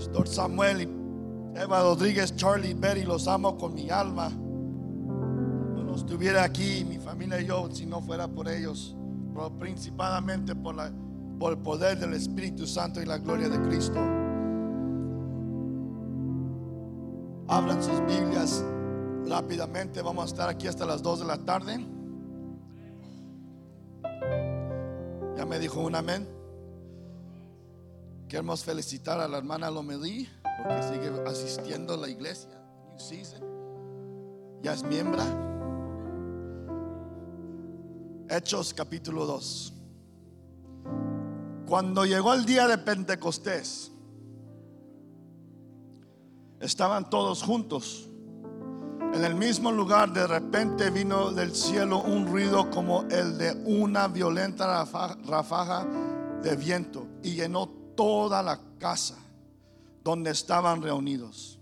Pastor Samuel Eva Rodríguez, Charlie Berry, los amo con mi alma. No estuviera aquí, mi familia y yo, si no fuera por ellos, pero principalmente por, la, por el poder del Espíritu Santo y la gloria de Cristo. Abran sus Biblias rápidamente, vamos a estar aquí hasta las 2 de la tarde. Ya me dijo un amén. Queremos felicitar a la hermana Lomelí porque sigue asistiendo a la iglesia. Ya es miembro. Hechos capítulo 2. Cuando llegó el día de Pentecostés, estaban todos juntos. En el mismo lugar de repente vino del cielo un ruido como el de una violenta rafaja de viento y llenó toda la casa donde estaban reunidos.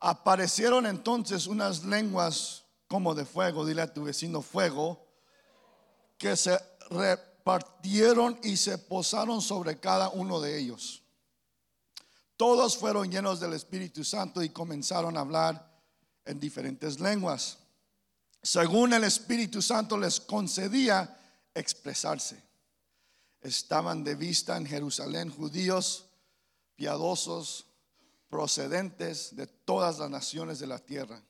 Aparecieron entonces unas lenguas como de fuego, dile a tu vecino fuego, que se repartieron y se posaron sobre cada uno de ellos. Todos fueron llenos del Espíritu Santo y comenzaron a hablar en diferentes lenguas, según el Espíritu Santo les concedía expresarse. Estaban de vista en Jerusalén judíos piadosos procedentes de todas las naciones de la tierra.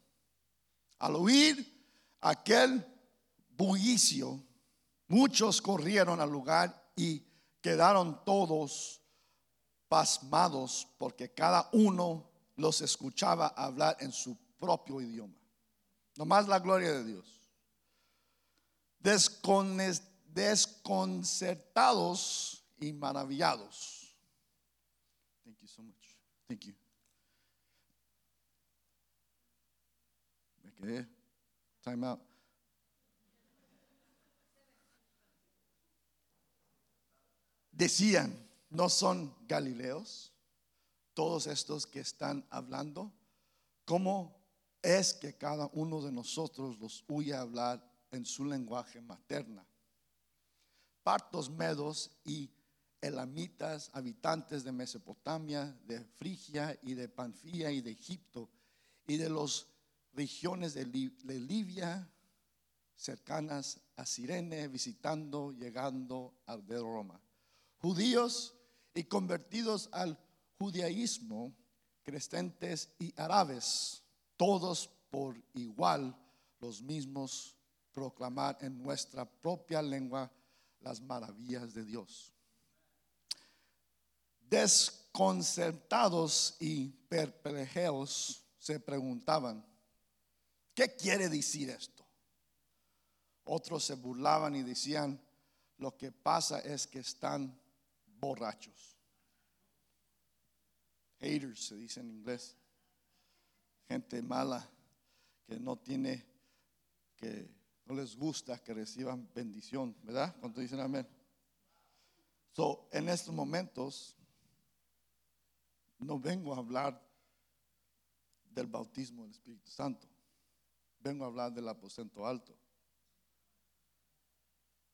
Al oír aquel bullicio, muchos corrieron al lugar y quedaron todos pasmados porque cada uno los escuchaba hablar en su propio idioma. Nomás la gloria de Dios. Desconcertados y maravillados Thank you. Me quedé. Time out. Decían, ¿no son galileos todos estos que están hablando? ¿Cómo es que cada uno de nosotros los huye a hablar en su lenguaje materna? Partos medos y elamitas, habitantes de Mesopotamia, de Frigia y de Panfía y de Egipto y de las regiones de, Libia cercanas a Sirene, visitando, llegando a de Roma. Judíos y convertidos al judaísmo, creyentes y árabes, todos por igual los mismos proclamar en nuestra propia lengua las maravillas de Dios desconcertados y perplejos se preguntaban, ¿qué quiere decir esto? Otros se burlaban y decían, lo que pasa es que están borrachos. Haters se dice en inglés. Gente mala que no tiene, que no les gusta que reciban bendición, ¿verdad? Cuando dicen amén. So, en estos momentos, no vengo a hablar del bautismo del Espíritu Santo. Vengo a hablar del aposento alto.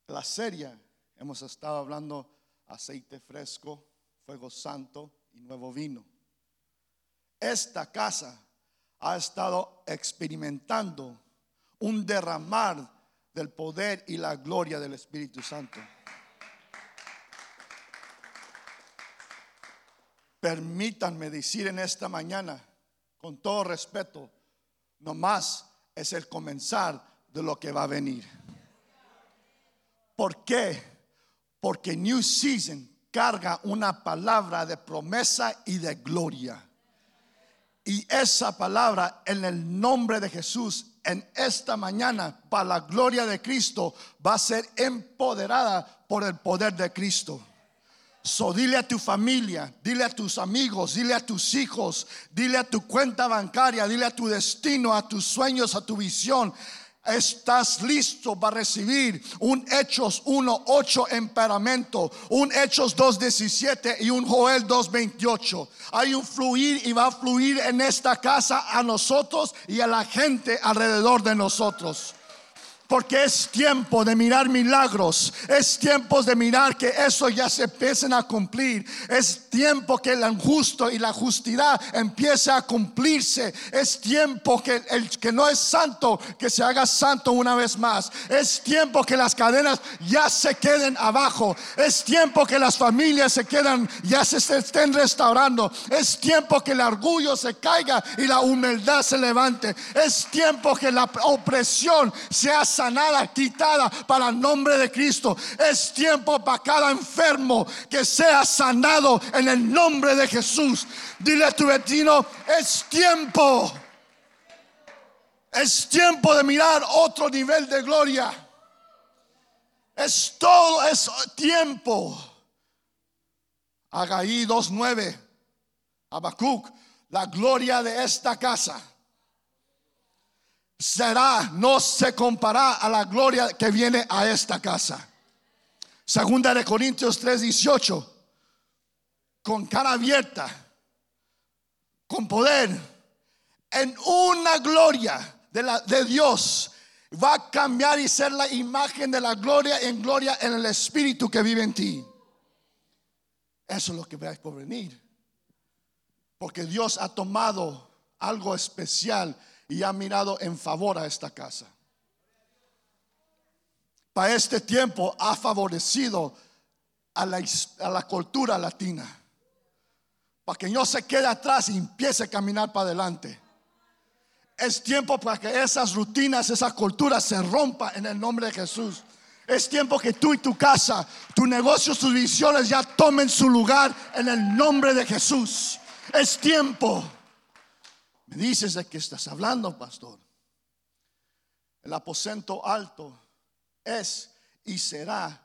La serie hemos estado hablando aceite fresco, fuego santo y nuevo vino. Esta casa ha estado experimentando un derramar del poder y la gloria del Espíritu Santo. Permítanme decir en esta mañana, con todo respeto, nomás es el comenzar de lo que va a venir. ¿Por qué? Porque New Season carga una palabra de promesa y de gloria. Y esa palabra en el nombre de Jesús en esta mañana para la gloria de Cristo va a ser empoderada por el poder de Cristo. So dile a tu familia, dile a tus amigos, dile a tus hijos, dile a tu cuenta bancaria, dile a tu destino, a tus sueños, a tu visión. Estás listo para recibir un Hechos 1.8 emperamento, un Hechos 2.17 y un Joel 2.28. Hay un fluir y va a fluir en esta casa a nosotros y a la gente alrededor de nosotros. Porque es tiempo de mirar milagros. Es tiempo de mirar que eso ya se empiecen a cumplir. Es tiempo que el injusto y la justicia empiece a cumplirse. Es tiempo que el que no es santo, que se haga santo una vez más. Es tiempo que las cadenas ya se queden abajo. Es tiempo que las familias se quedan, ya se estén restaurando. Es tiempo que el orgullo se caiga y la humildad se levante. Es tiempo que la opresión sea sanada, quitada para el nombre de Cristo. Es tiempo para cada enfermo que sea sanado en el nombre de Jesús. Dile a tu vecino, es tiempo. Es tiempo de mirar otro nivel de gloria. Es todo, es tiempo. Agaí 2.9. Habacuc, la gloria de esta casa será, no se compara a la gloria que viene a esta casa. Segunda de Corintios 3:18, con cara abierta, con poder, en una gloria de, la, de Dios, va a cambiar y ser la imagen de la gloria en gloria en el Espíritu que vive en ti. Eso es lo que veas por venir. Porque Dios ha tomado algo especial y ha mirado en favor a esta casa. Para este tiempo ha favorecido a la, a la cultura latina. Para que no se quede atrás y empiece a caminar para adelante. Es tiempo para que esas rutinas, esa cultura se rompa en el nombre de Jesús. Es tiempo que tú y tu casa, tu negocio, tus visiones ya tomen su lugar en el nombre de Jesús. Es tiempo. Dices de qué estás hablando, pastor. El aposento alto es y será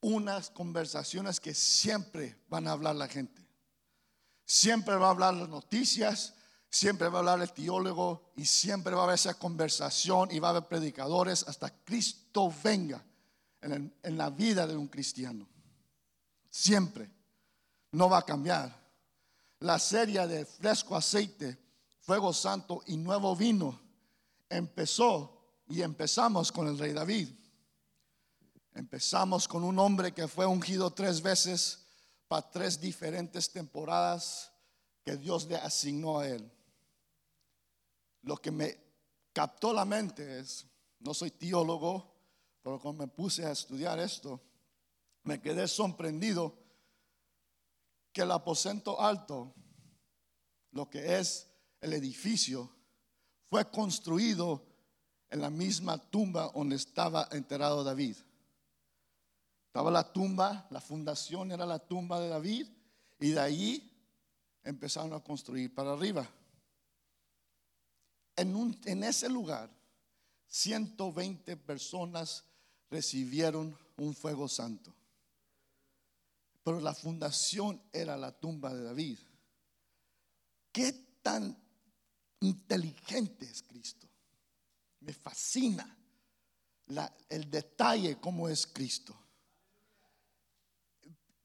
unas conversaciones que siempre van a hablar la gente. Siempre va a hablar las noticias, siempre va a hablar el teólogo y siempre va a haber esa conversación y va a haber predicadores hasta Cristo venga en, en la vida de un cristiano. Siempre. No va a cambiar. La serie de fresco aceite fuego santo y nuevo vino, empezó y empezamos con el rey David. Empezamos con un hombre que fue ungido tres veces para tres diferentes temporadas que Dios le asignó a él. Lo que me captó la mente es, no soy teólogo, pero cuando me puse a estudiar esto, me quedé sorprendido que el aposento alto, lo que es el edificio fue construido en la misma tumba donde estaba enterrado David. Estaba la tumba, la fundación era la tumba de David y de ahí empezaron a construir para arriba. En, en ese lugar, 120 personas recibieron un fuego santo. Pero la fundación era la tumba de David. ¿Qué tan inteligente es Cristo. Me fascina el detalle como es Cristo.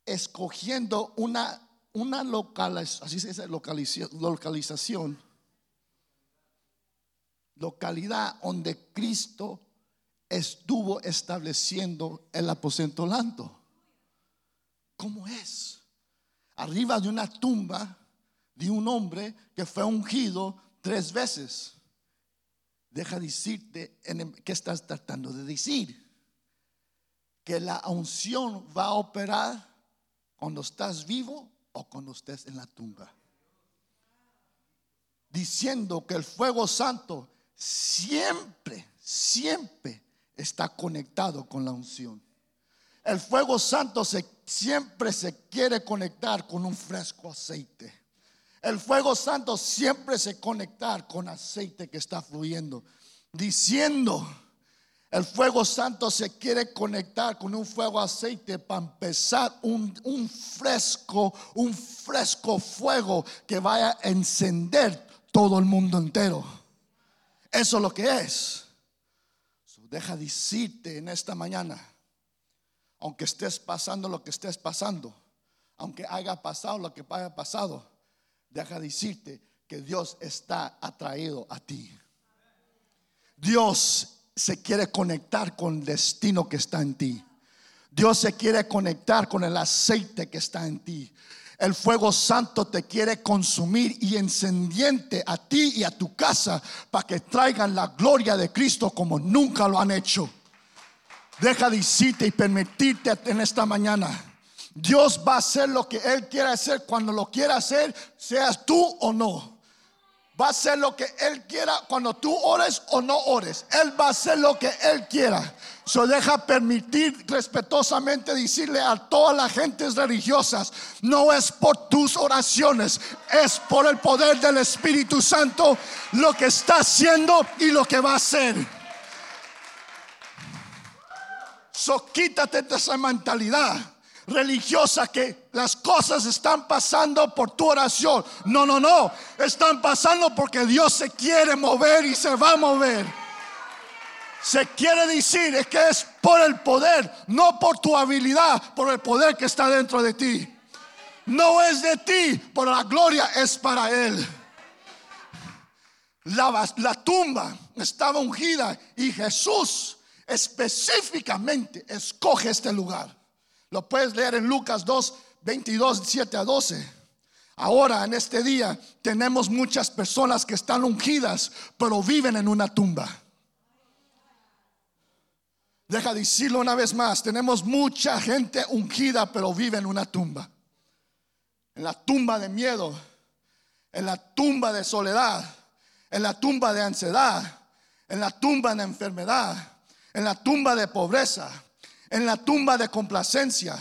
Escogiendo una, una así se dice, localización, localidad donde Cristo estuvo estableciendo el aposento alto. ¿Cómo es? Arriba de una tumba de un hombre que fue ungido tres veces. Deja decirte en qué estás tratando de decir. Que la unción va a operar cuando estás vivo o cuando estés en la tumba. Diciendo que el fuego santo siempre, siempre está conectado con la unción. El fuego santo se, siempre se quiere conectar con un fresco aceite. El fuego santo siempre se conectar con aceite que está fluyendo. Diciendo, el fuego santo se quiere conectar con un fuego aceite para empezar un, un fresco, un fresco fuego que vaya a encender todo el mundo entero. Eso es lo que es. deja decirte en esta mañana, aunque estés pasando lo que estés pasando, aunque haya pasado lo que haya pasado, deja decirte que Dios está atraído a ti. Dios se quiere conectar con el destino que está en ti. Dios se quiere conectar con el aceite que está en ti. El fuego santo te quiere consumir y encendiente a ti y a tu casa para que traigan la gloria de Cristo como nunca lo han hecho. Deja de decirte y permitirte en esta mañana. Dios va a hacer lo que Él quiera hacer cuando lo quiera hacer, seas tú o no. Va a hacer lo que Él quiera cuando tú ores o no ores. Él va a hacer lo que Él quiera. So deja permitir respetuosamente decirle a todas las gentes religiosas, no es por tus oraciones, es por el poder del Espíritu Santo lo que está haciendo y lo que va a hacer. So quítate de esa mentalidad religiosa que las cosas están pasando por tu oración. No, no, no. Están pasando porque Dios se quiere mover y se va a mover. Se quiere decir es que es por el poder, no por tu habilidad, por el poder que está dentro de ti. No es de ti, pero la gloria es para Él. La, la tumba estaba ungida y Jesús específicamente escoge este lugar. Lo puedes leer en Lucas 2, 22, 7 a 12. Ahora, en este día, tenemos muchas personas que están ungidas, pero viven en una tumba. Deja decirlo una vez más, tenemos mucha gente ungida, pero vive en una tumba. En la tumba de miedo, en la tumba de soledad, en la tumba de ansiedad, en la tumba de enfermedad, en la tumba de pobreza, en la tumba de complacencia,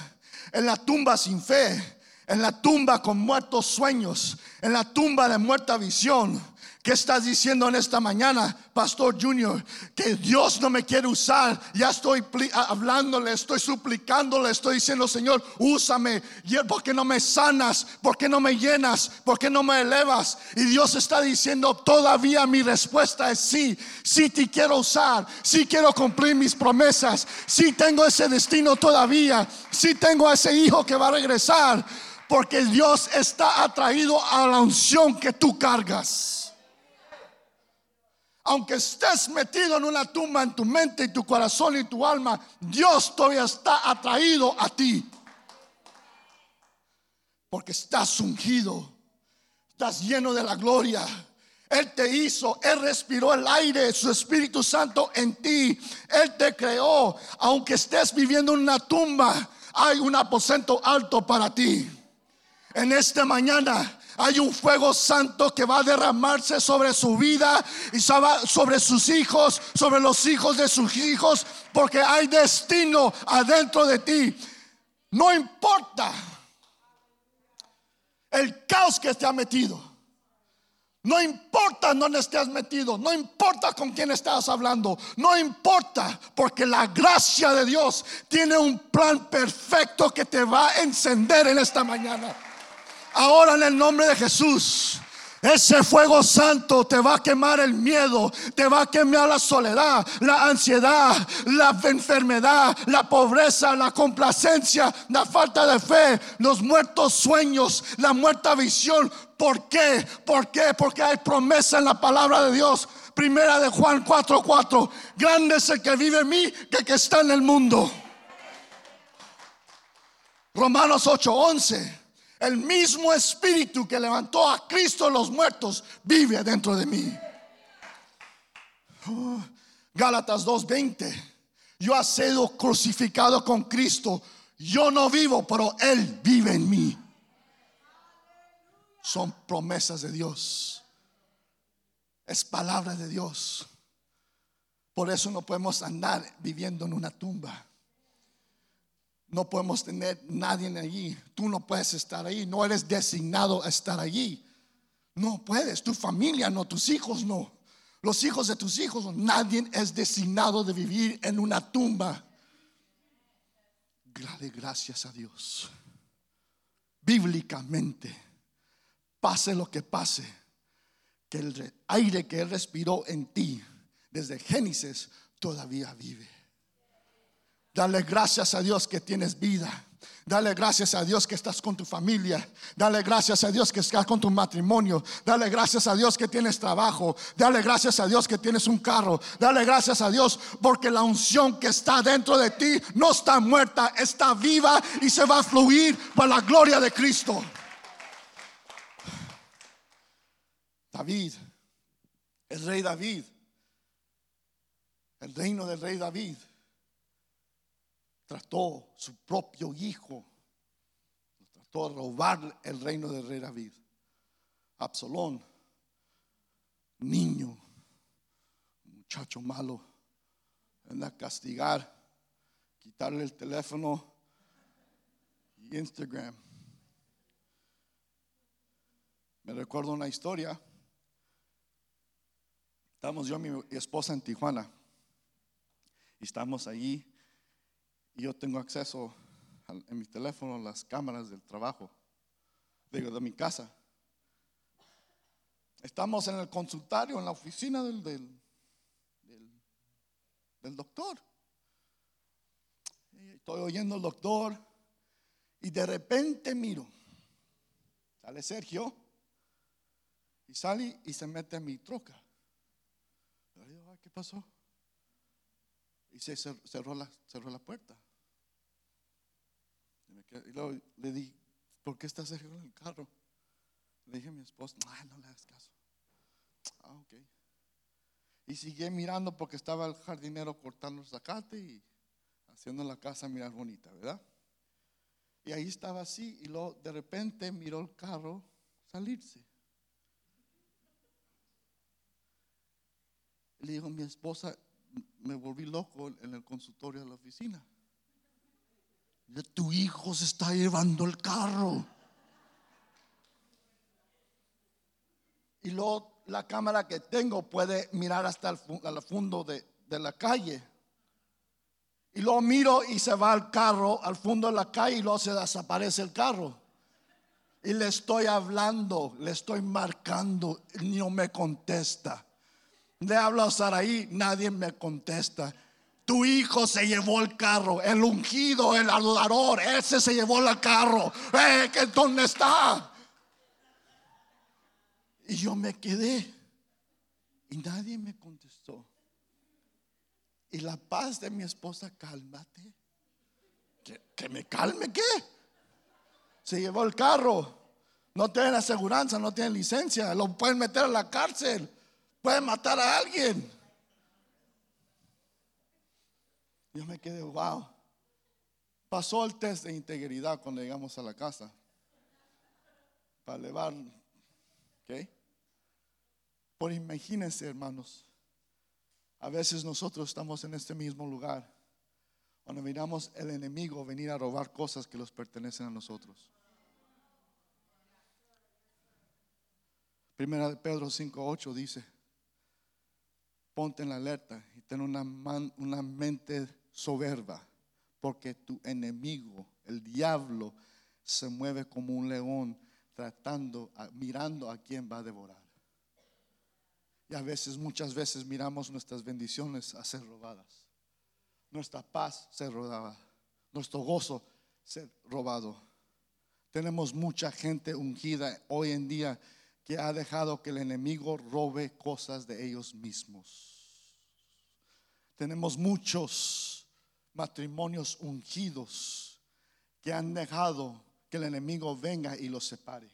en la tumba sin fe, en la tumba con muertos sueños, en la tumba de muerta visión, ¿Qué estás diciendo en esta mañana, Pastor Junior? Que Dios no me quiere usar. Ya estoy hablándole, estoy suplicándole, estoy diciendo, Señor, úsame. ¿Por qué no me sanas? ¿Por qué no me llenas? ¿Por qué no me elevas? Y Dios está diciendo, todavía mi respuesta es sí. Sí te quiero usar. Sí quiero cumplir mis promesas. Sí tengo ese destino todavía. Sí tengo ese hijo que va a regresar. Porque Dios está atraído a la unción que tú cargas aunque estés metido en una tumba en tu mente y tu corazón y tu alma, Dios todavía está atraído a ti. Porque estás ungido, estás lleno de la gloria. Él te hizo, Él respiró el aire, su Espíritu Santo en ti. Él te creó. Aunque estés viviendo en una tumba, hay un aposento alto para ti. En esta mañana hay un fuego santo que va a derramarse sobre su vida y sobre sus hijos, sobre los hijos de sus hijos, porque hay destino adentro de ti. No importa el caos que te ha metido. No importa dónde estés metido, no importa con quién estás hablando, no importa, porque la gracia de Dios tiene un plan perfecto que te va a encender en esta mañana. Ahora en el nombre de Jesús. Ese fuego santo te va a quemar el miedo, te va a quemar la soledad, la ansiedad, la enfermedad, la pobreza, la complacencia, la falta de fe, los muertos sueños, la muerta visión. ¿Por qué? ¿Por qué? Porque hay promesa en la palabra de Dios. Primera de Juan 4:4. Grande es el que vive en mí que está en el mundo. Romanos 8:11. El mismo espíritu que levantó a Cristo los muertos vive dentro de mí. Oh, Gálatas 2:20. Yo he sido crucificado con Cristo. Yo no vivo, pero Él vive en mí. Son promesas de Dios. Es palabra de Dios. Por eso no podemos andar viviendo en una tumba. No podemos tener nadie allí. Tú no puedes estar ahí. No eres designado a estar allí. No puedes. Tu familia no, tus hijos no. Los hijos de tus hijos, nadie es designado de vivir en una tumba. Dale gracias a Dios. Bíblicamente, pase lo que pase, que el aire que Él respiró en ti desde Génesis todavía vive. Dale gracias a Dios que tienes vida. Dale gracias a Dios que estás con tu familia. Dale gracias a Dios que estás con tu matrimonio. Dale gracias a Dios que tienes trabajo. Dale gracias a Dios que tienes un carro. Dale gracias a Dios porque la unción que está dentro de ti no está muerta, está viva y se va a fluir para la gloria de Cristo. David, el rey David, el reino del rey David trató su propio hijo, trató de robar el reino del rey David. Absalón, niño, muchacho malo, anda a castigar, quitarle el teléfono y Instagram. Me recuerdo una historia. Estamos yo y mi esposa en Tijuana. Y estamos allí y yo tengo acceso en mi teléfono a las cámaras del trabajo, digo, de mi casa. Estamos en el consultorio, en la oficina del, del, del, doctor. Estoy oyendo al doctor y de repente miro, sale Sergio y sale y se mete en mi troca. ¿Qué pasó? Y se cerró la, cerró la puerta. Y luego le di, ¿por qué estás en el carro? Le dije a mi esposa, no, no le hagas caso. Ah, ok. Y seguí mirando porque estaba el jardinero cortando el zacate y haciendo la casa mirar bonita, ¿verdad? Y ahí estaba así y luego de repente miró el carro salirse. Le dijo mi esposa, me volví loco en el consultorio de la oficina. Tu hijo se está llevando el carro. Y luego la cámara que tengo puede mirar hasta el, fondo de, de la calle. Y luego miro y se va el carro al fondo de la calle y luego se desaparece el carro. Y le estoy hablando, le estoy marcando, y no me contesta. Le hablo a Saraí, nadie me contesta. Tu hijo se llevó el carro, el ungido, el adorador, ese se llevó el carro. Eh, ¿Dónde está? Y yo me quedé y nadie me contestó. Y la paz de mi esposa, cálmate. ¿Que, me calme qué? Se llevó el carro. No tiene aseguranza, no tiene licencia. Lo pueden meter a la cárcel. Pueden matar a alguien. Yo me quedé, wow. Pasó el test de integridad cuando llegamos a la casa. Para elevar, ¿ok? Por imagínense, hermanos. A veces nosotros estamos en este mismo lugar. Cuando miramos el enemigo venir a robar cosas que los pertenecen a nosotros. Primera de Pedro 5.8 dice, ponte en la alerta y ten una, mente soberba, porque tu enemigo, el diablo, se mueve como un león tratando, mirando a quien va a devorar. Y a veces, muchas veces miramos nuestras bendiciones a ser robadas. Nuestra paz ser robada. Nuestro gozo ser robado. Tenemos mucha gente ungida hoy en día que ha dejado que el enemigo robe cosas de ellos mismos. Tenemos muchos matrimonios ungidos que han dejado que el enemigo venga y los separe.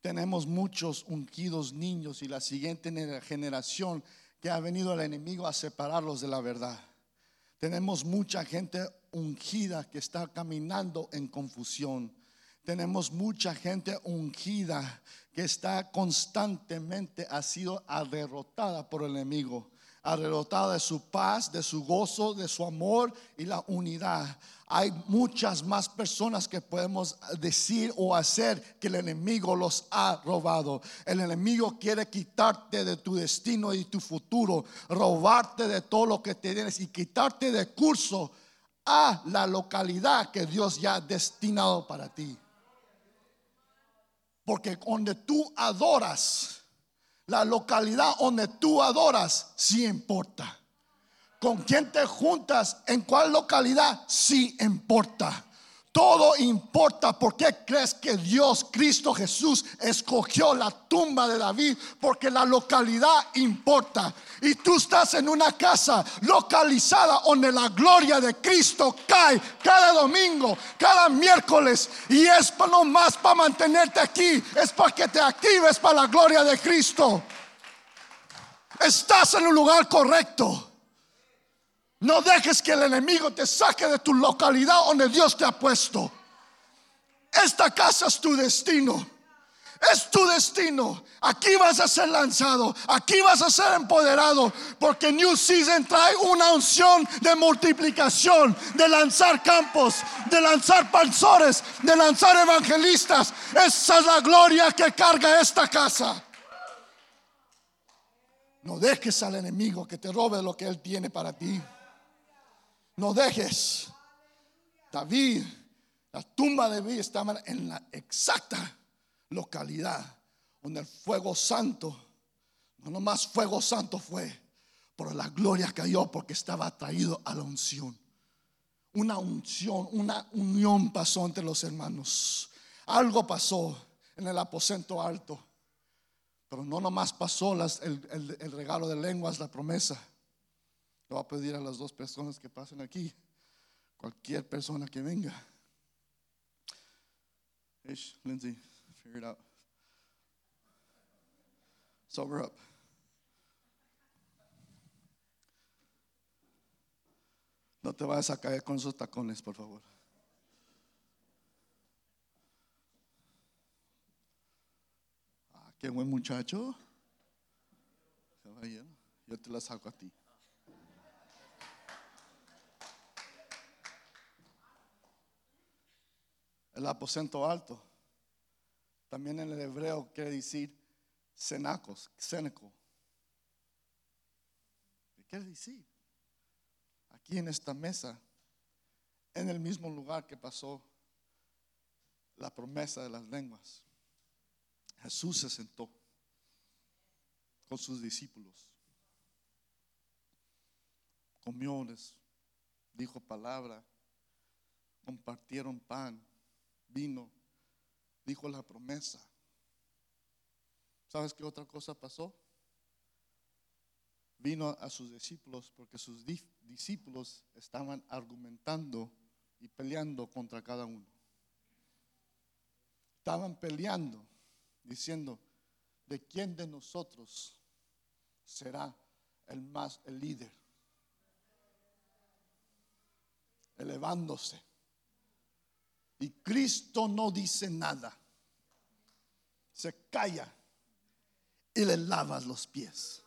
Tenemos muchos ungidos niños y la siguiente generación que ha venido el enemigo a separarlos de la verdad. Tenemos mucha gente ungida que está caminando en confusión. Tenemos mucha gente ungida que está constantemente ha sido derrotada por el enemigo arrebatada de su paz, de su gozo, de su amor y la unidad. Hay muchas más personas que podemos decir o hacer que el enemigo los ha robado. El enemigo quiere quitarte de tu destino y tu futuro, robarte de todo lo que tienes y quitarte de curso a la localidad que Dios ya ha destinado para ti. Porque donde tú adoras, la localidad donde tú adoras sí importa. Con quién te juntas, en cuál localidad sí importa. Todo importa. ¿Por qué crees que Dios, Cristo Jesús, escogió la tumba de David? Porque la localidad importa. Y tú estás en una casa localizada donde la gloria de Cristo cae cada domingo, cada miércoles. Y es no más para mantenerte aquí, es para que te actives para la gloria de Cristo. Estás en el lugar correcto. No dejes que el enemigo te saque de tu localidad donde Dios te ha puesto. Esta casa es tu destino. Es tu destino. Aquí vas a ser lanzado. Aquí vas a ser empoderado. Porque New Season trae una unción de multiplicación, de lanzar campos, de lanzar panzores, de lanzar evangelistas. Esa es la gloria que carga esta casa. No dejes al enemigo que te robe lo que él tiene para ti. No dejes. David, la tumba de David estaba en la exacta localidad donde el fuego santo, no nomás fuego santo fue, pero la gloria cayó porque estaba atraído a la unción. Una unción, una unión pasó entre los hermanos. Algo pasó en el aposento alto. Pero no nomás pasó el, el regalo de lenguas, la promesa voy a pedir a las dos personas que pasen aquí, cualquier persona que venga. Ish, Lindsay, figure it out. Sober up. No te vayas a caer con esos tacones, por favor. Ah, qué buen muchacho. Yo te la saco a ti. El aposento alto. También en el hebreo quiere decir cenacos, ceneco. ¿Qué quiere decir? Aquí en esta mesa, en el mismo lugar que pasó la promesa de las lenguas, Jesús se sentó con sus discípulos. Comió, dijo palabra, compartieron pan vino, dijo la promesa. ¿Sabes qué otra cosa pasó? Vino a sus discípulos porque sus discípulos estaban argumentando y peleando contra cada uno. Estaban peleando, diciendo, ¿de quién de nosotros será el más el líder? Elevándose. Y Cristo no dice nada. Se calla y le lava los pies.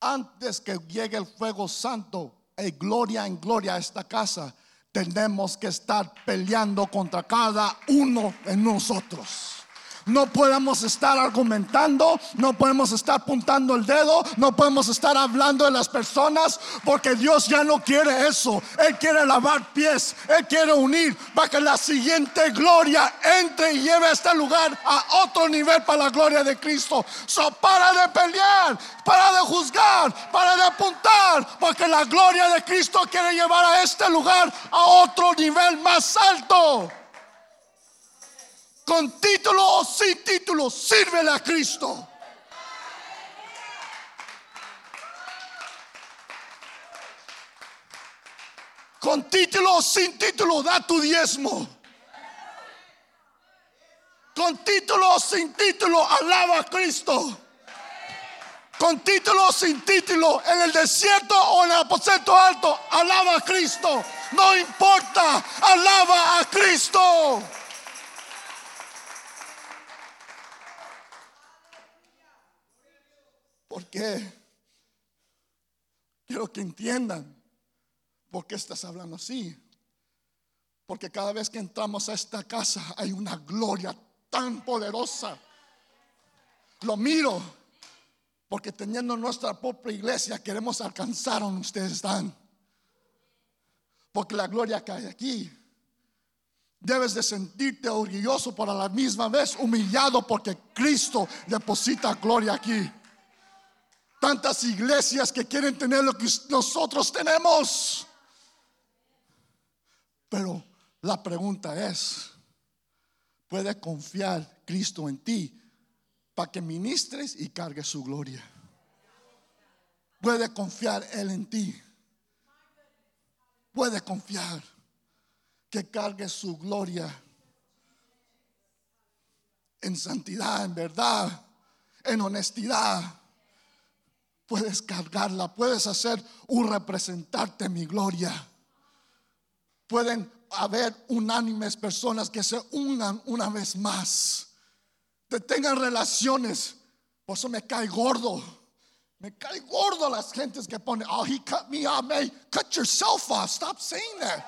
Antes que llegue el fuego santo, y gloria en gloria a esta casa, tenemos que estar peleando contra cada uno de nosotros. No podemos estar argumentando, no podemos estar apuntando el dedo, no podemos estar hablando de las personas, porque Dios ya no quiere eso. Él quiere lavar pies, Él quiere unir para que la siguiente gloria entre y lleve a este lugar a otro nivel para la gloria de Cristo. So, para de pelear, para de juzgar, para de apuntar, porque la gloria de Cristo quiere llevar a este lugar a otro nivel más alto con título o sin título, sírvele a Cristo. Con título o sin título, da tu diezmo. Con título o sin título, alaba a Cristo. Con título o sin título, en el desierto o en el aposento alto, alaba a Cristo. No importa, alaba a Cristo. ¿Por qué? Quiero que entiendan por qué estás hablando así. Porque cada vez que entramos a esta casa hay una gloria tan poderosa. Lo miro porque teniendo nuestra propia iglesia queremos alcanzar donde ustedes están. Porque la gloria cae aquí. Debes de sentirte orgulloso, pero a la misma vez humillado porque Cristo deposita gloria aquí tantas iglesias que quieren tener lo que nosotros tenemos. Pero la pregunta es, ¿puede confiar Cristo en ti para que ministres y cargues su gloria? ¿Puede confiar Él en ti? ¿Puede confiar que cargue su gloria en santidad, en verdad, en honestidad? Puedes cargarla, puedes hacer un representante mi gloria. Pueden haber unánimes personas que se unan una vez más, que tengan relaciones. Por eso me cae gordo. Me cae gordo las gentes que ponen, oh, he cut me off, man. Cut yourself off. Stop saying that.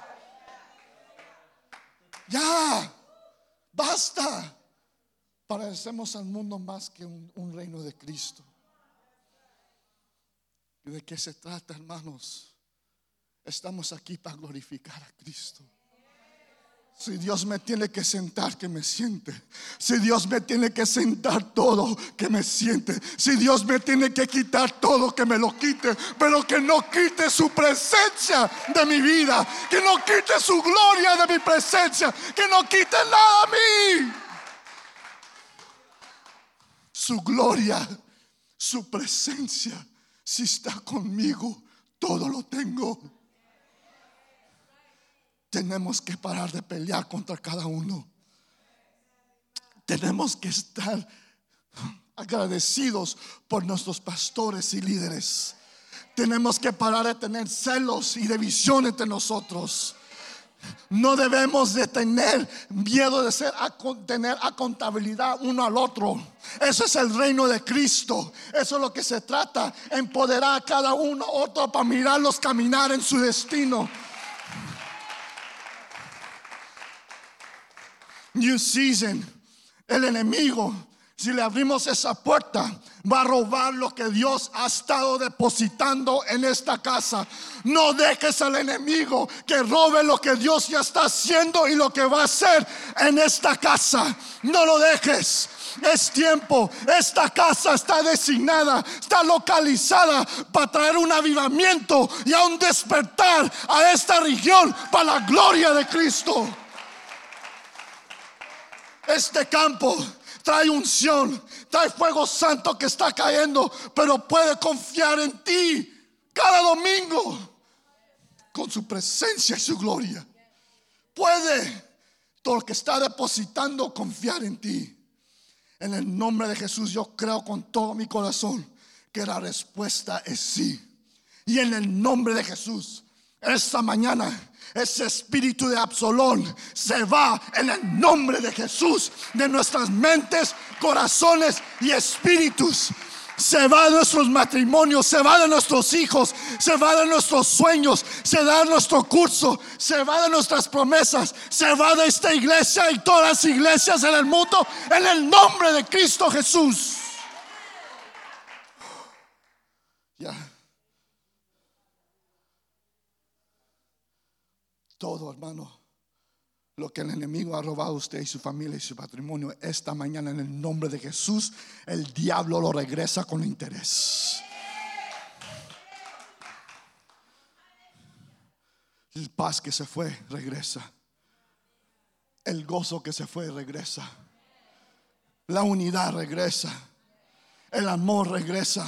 Ya, basta. Parecemos al mundo más que un reino de Cristo. ¿Y de qué se trata, hermanos? Estamos aquí para glorificar a Cristo. Si Dios me tiene que sentar, que me siente. Si Dios me tiene que sentar todo, que me siente. Si Dios me tiene que quitar todo, que me lo quite. Pero que no quite su presencia de mi vida. Que no quite su gloria de mi presencia. Que no quite nada a mí. Su gloria, su presencia. Si está conmigo, todo lo tengo. Tenemos que parar de pelear contra cada uno. Tenemos que estar agradecidos por nuestros pastores y líderes. Tenemos que parar de tener celos y división entre nosotros. No debemos de tener miedo de ser a tener a contabilidad uno al otro. Eso es el reino de Cristo. Eso es lo que se trata. Empoderar a cada uno otro para mirarlos caminar en su destino. New season. El enemigo, si le abrimos esa puerta, va a robar lo que Dios ha estado depositando en esta casa. No dejes al enemigo que robe lo que Dios ya está haciendo y lo que va a hacer en esta casa. No lo dejes. Es tiempo. Esta casa está designada, está localizada para traer un avivamiento y a un despertar a esta región para la gloria de Cristo. Este campo trae unción, trae fuego santo que está cayendo, pero puede confiar en ti cada domingo con su presencia y su gloria. Puede todo lo que está depositando confiar en ti. En el nombre de Jesús yo creo con todo mi corazón que la respuesta es sí. Y en el nombre de Jesús, esta mañana ese espíritu de Absalón se va en el nombre de Jesús de nuestras mentes, corazones y espíritus. Se va de nuestros matrimonios, se va de nuestros hijos, se va de nuestros sueños, se va de nuestro curso, se va de nuestras promesas, se va de esta iglesia y todas las iglesias en el mundo en el nombre de Cristo Jesús. Ya. Todo, hermano, lo que el enemigo ha robado a usted y su familia y su patrimonio esta mañana en el nombre de Jesús, el diablo lo regresa con interés. El paz que se fue, regresa. El gozo que se fue, regresa. La unidad regresa. El amor regresa.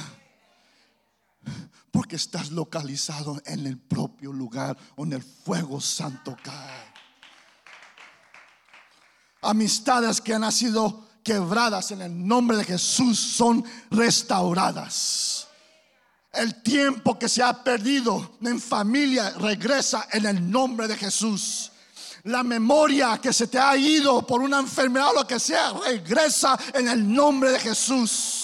Porque estás localizado en el propio lugar donde el fuego santo cae. Amistades que han sido quebradas en el nombre de Jesús son restauradas. El tiempo que se ha perdido en familia regresa en el nombre de Jesús. La memoria que se te ha ido por una enfermedad o lo que sea, regresa en el nombre de Jesús.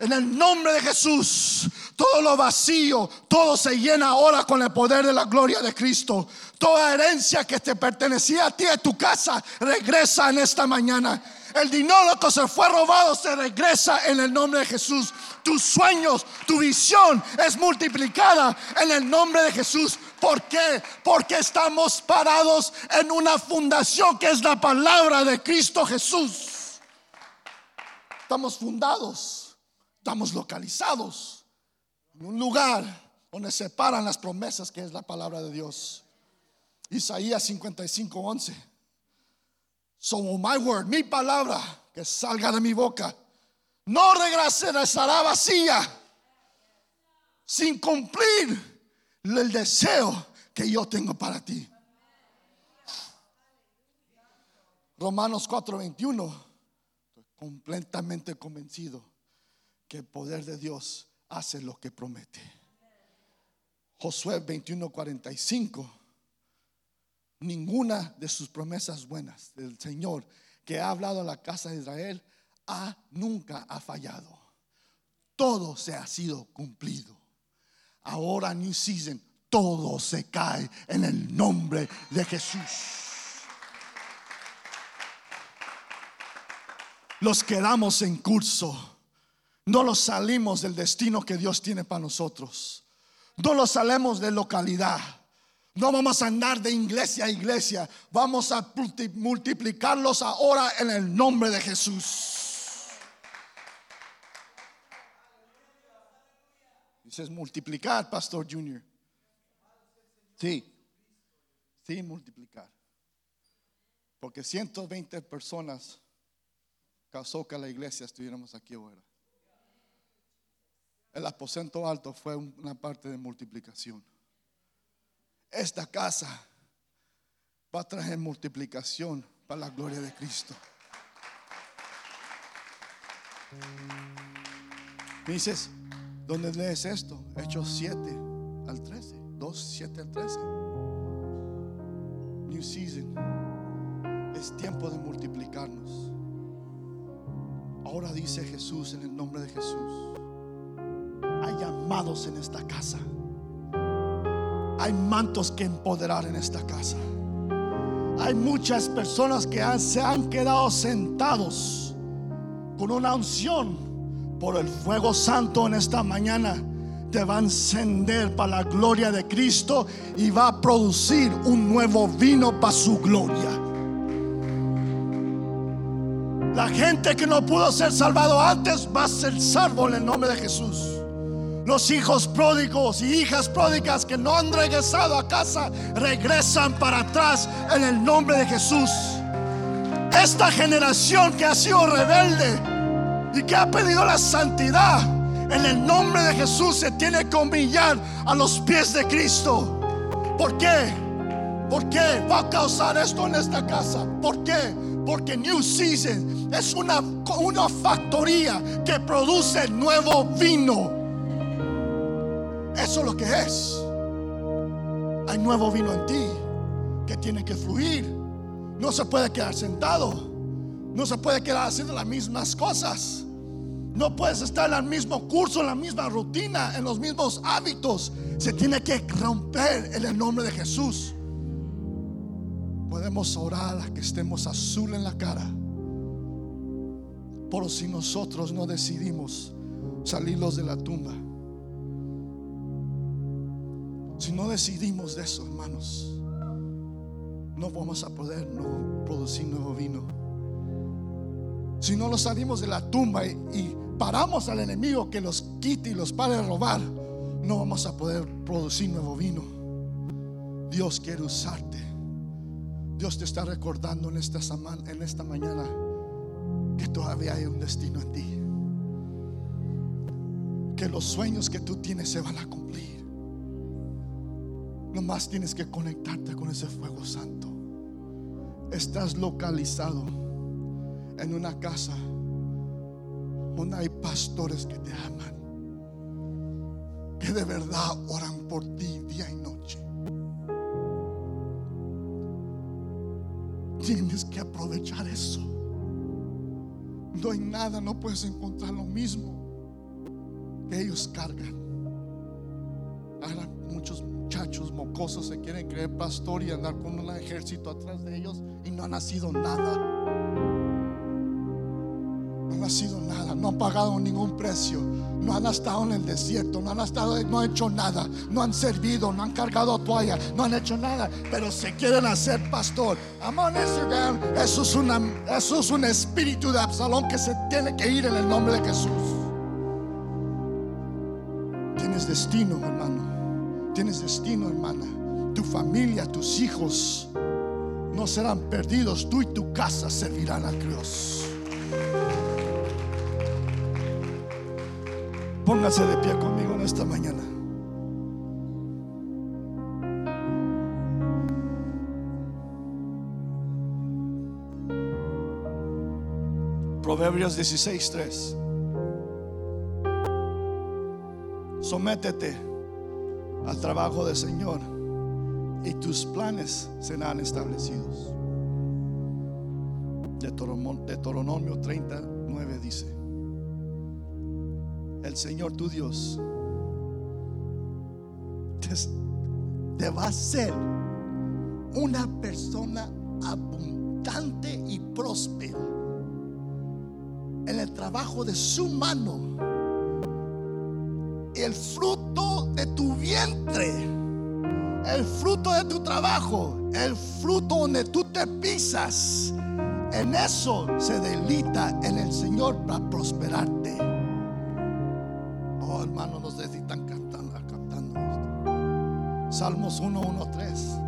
En el nombre de Jesús, todo lo vacío, todo se llena ahora con el poder de la gloria de Cristo. Toda herencia que te pertenecía a ti, a tu casa, regresa en esta mañana. El dinero que se fue robado se regresa en el nombre de Jesús. Tus sueños, tu visión es multiplicada en el nombre de Jesús. ¿Por qué? Porque estamos parados en una fundación que es la palabra de Cristo Jesús. Estamos fundados Estamos localizados en un lugar donde se paran las promesas que es la palabra de Dios. Isaías 55, 11. So my word, mi palabra que salga de mi boca, no regresará vacía sin cumplir el deseo que yo tengo para ti. Romanos 4:21, estoy completamente convencido que el poder de Dios hace lo que promete. Josué 21:45, ninguna de sus promesas buenas del Señor que ha hablado a la casa de Israel ha, nunca ha fallado. Todo se ha sido cumplido. Ahora, New Season, todo se cae en el nombre de Jesús. los quedamos en curso. No los salimos del destino que Dios tiene para nosotros. No los salimos de localidad. No vamos a andar de iglesia a iglesia. Vamos a multiplicarlos ahora en el nombre de Jesús. Dices multiplicar, Pastor Junior. Sí, sí, multiplicar. Porque 120 personas causó que la iglesia estuviéramos aquí ahora. El aposento alto fue una parte de multiplicación. Esta casa va a traer multiplicación para la gloria de Cristo. Dices, ¿dónde lees esto? Hechos 7 al 13. 2, 7 al 13. New season. Es tiempo de multiplicarnos. Ahora dice Jesús en el nombre de Jesús. Llamados en esta casa. Hay mantos que empoderar en esta casa. Hay muchas personas que se han quedado sentados con una unción por el fuego santo en esta mañana. Te va a encender para la gloria de Cristo y va a producir un nuevo vino para su gloria. La gente que no pudo ser salvado antes va a ser salvo en el nombre de Jesús. Los hijos pródigos y hijas pródigas que no han regresado a casa regresan para atrás en el nombre de Jesús. Esta generación que ha sido rebelde y que ha pedido la santidad en el nombre de Jesús se tiene que humillar a los pies de Cristo. ¿Por qué? ¿Por qué va a causar esto en esta casa? ¿Por qué? Porque New Season es una, una factoría que produce nuevo vino. Eso es lo que es. Hay nuevo vino en ti que tiene que fluir. No se puede quedar sentado. No se puede quedar haciendo las mismas cosas. No puedes estar en el mismo curso, en la misma rutina, en los mismos hábitos. Se tiene que romper en el nombre de Jesús. Podemos orar a que estemos azul en la cara. Pero si nosotros no decidimos salirlos de la tumba, si no decidimos de eso, hermanos, no vamos a poder no producir nuevo vino. Si no los salimos de la tumba y, paramos al enemigo que los quite y los pare de robar, no vamos a poder producir nuevo vino. Dios quiere usarte. Dios te está recordando en esta, en esta mañana que todavía hay un destino en ti. Que los sueños que tú tienes se van a cumplir. Nomás tienes que conectarte con ese fuego santo. Estás localizado en una casa donde hay pastores que te aman. Que de verdad oran por ti día y noche. Tienes que aprovechar eso. No hay nada, no puedes encontrar lo mismo que ellos cargan. Ahora mocosos se quieren creer pastor y andar con un ejército atrás de ellos y no ha nacido nada no ha sido nada, no han pagado ningún precio, no han estado en el desierto, no han estado, no han hecho nada, no han servido, no han cargado toalla, no han hecho nada, pero se quieren hacer pastor. Amón Instagram, eso es, una, eso es un espíritu de Absalón que se tiene que ir en el nombre de Jesús. Tienes destino, hermano. Tienes destino, hermana. tu familia, tus hijos no serán perdidos. Tú y tu casa servirán a Dios. Póngase de pie conmigo en esta mañana. Proverbios 16:3. Sométete al trabajo del Señor y tus planes serán establecidos. Deuteronomio 39 dice, el Señor tu Dios te, te va a hacer una persona abundante y próspera en el trabajo de su mano. El fruto de tu vientre, el fruto de tu trabajo, el fruto donde tú te pisas, en eso se delita en el Señor para prosperarte. Oh, hermano, no sé si están cantando, captando esto. Salmos 1, 1, 3.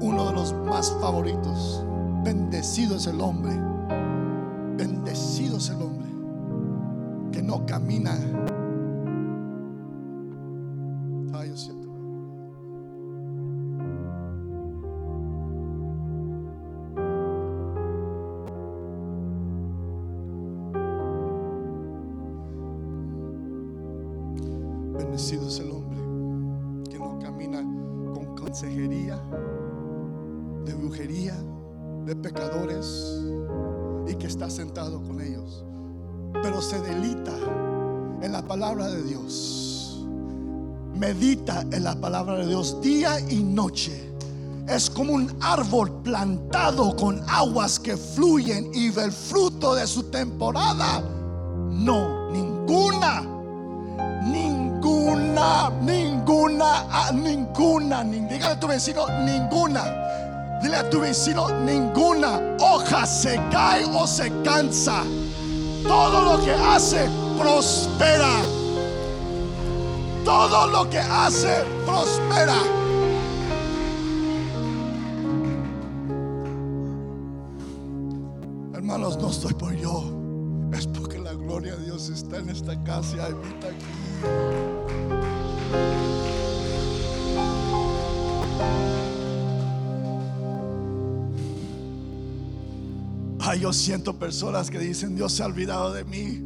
Uno de los más favoritos. Bendecido es el hombre. Bendecido es el hombre que no camina. De brujería, de pecadores y que está sentado con ellos, pero se delita en la palabra de Dios. Medita en la palabra de Dios día y noche. Es como un árbol plantado con aguas que fluyen y el fruto de su temporada. No, ninguna ninguna, ninguna, ninguna, nin- dígale a tu vecino, ninguna. Dile a tu vecino, ninguna hoja se cae o se cansa. Todo lo que hace prospera. Todo lo que hace prospera. Hermanos, no estoy por yo. Es porque la gloria de Dios está en esta casa y habita aquí. Yo siento personas que dicen, Dios se ha olvidado de mí.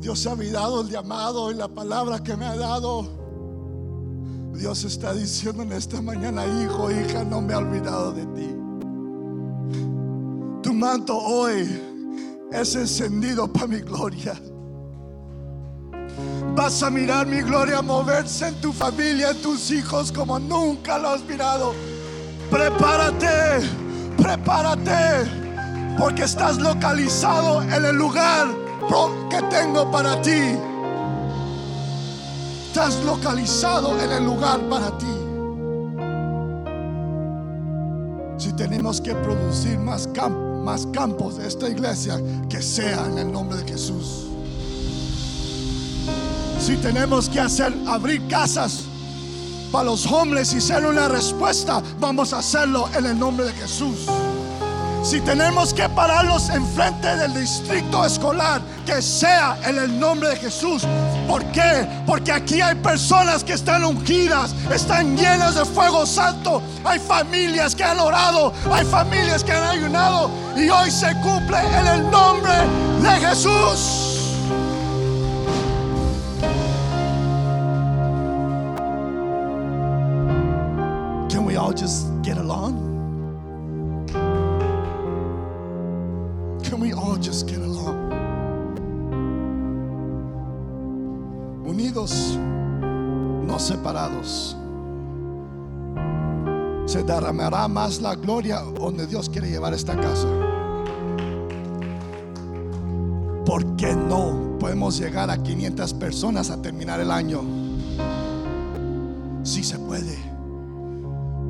Dios se ha olvidado el llamado y la palabra que me ha dado. Dios está diciendo en esta mañana, hijo, hija, no me ha olvidado de ti. Tu manto hoy es encendido para mi gloria. Vas a mirar mi gloria moverse en tu familia, en tus hijos como nunca lo has mirado. Prepárate, prepárate, porque estás localizado en el lugar que tengo para ti. Estás localizado en el lugar para ti. Si tenemos que producir más, más campos de esta iglesia, que sea en el nombre de Jesús. Si tenemos que hacer abrir casas para los hombres y ser una respuesta, vamos a hacerlo en el nombre de Jesús. Si tenemos que pararlos enfrente del distrito escolar, que sea en el nombre de Jesús. ¿Por qué? Porque aquí hay personas que están ungidas, están llenas de fuego santo. Hay familias que han orado, hay familias que han ayunado y hoy se cumple en el nombre de Jesús. Just get along? Can we all just get along? Unidos, no separados. Se derramará más la gloria donde Dios quiere llevar esta casa. ¿Por qué no podemos llegar a 500 personas a terminar el año? Sí se puede.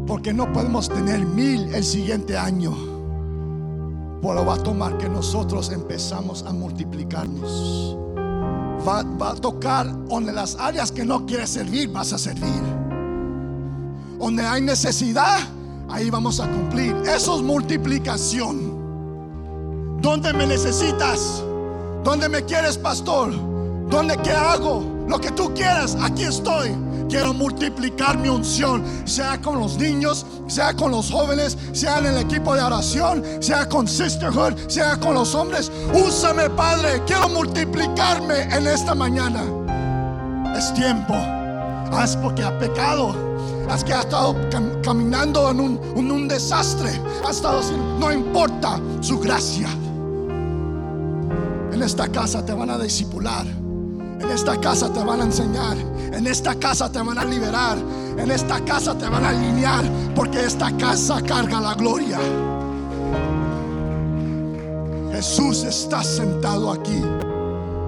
Porque no podemos tener mil el siguiente año. Pero va a tomar que nosotros empezamos a multiplicarnos. va, va a tocar donde las áreas que no quieres servir, vas a servir. Donde hay necesidad, ahí vamos a cumplir. Eso es multiplicación. ¿Dónde me necesitas? ¿Dónde me quieres, pastor? ¿Dónde qué hago? Lo que tú quieras, aquí estoy. Quiero multiplicar mi unción, sea con los niños, sea con los jóvenes, sea en el equipo de oración, sea con Sisterhood, sea con los hombres. Úsame, Padre. Quiero multiplicarme en esta mañana. Es tiempo. Haz porque ha pecado. Haz que ha estado cam- caminando en un, desastre. Ha estado sin, no importa su gracia. En esta casa te van a discipular. En esta casa te van a enseñar. En esta casa te van a liberar. En esta casa te van a alinear. Porque esta casa carga la gloria. Jesús está sentado aquí.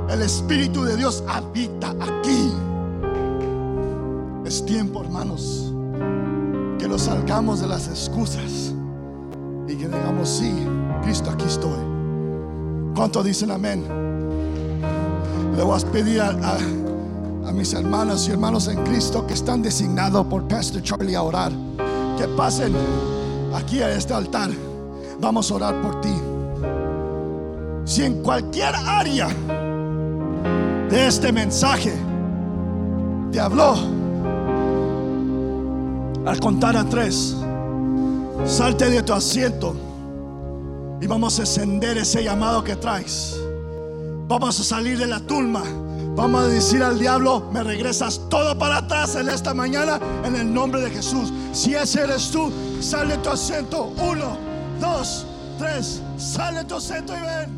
El Espíritu de Dios habita aquí. Es tiempo, hermanos, que nos salgamos de las excusas y que digamos, sí, Cristo, aquí estoy. ¿Cuánto dicen amén? Le voy a pedir a, mis hermanas y hermanos en Cristo que están designados por Pastor Charlie a orar, que pasen aquí a este altar. Vamos a orar por ti. Si en cualquier área de este mensaje te habló, al contar a tres, salte de tu asiento y vamos a encender ese llamado que traes. Vamos a salir de la turma. Vamos a decir al diablo, me regresas todo para atrás en esta mañana en el nombre de Jesús. Si ese eres tú, sale tu asiento. Uno, dos, tres, sale tu asiento y ven.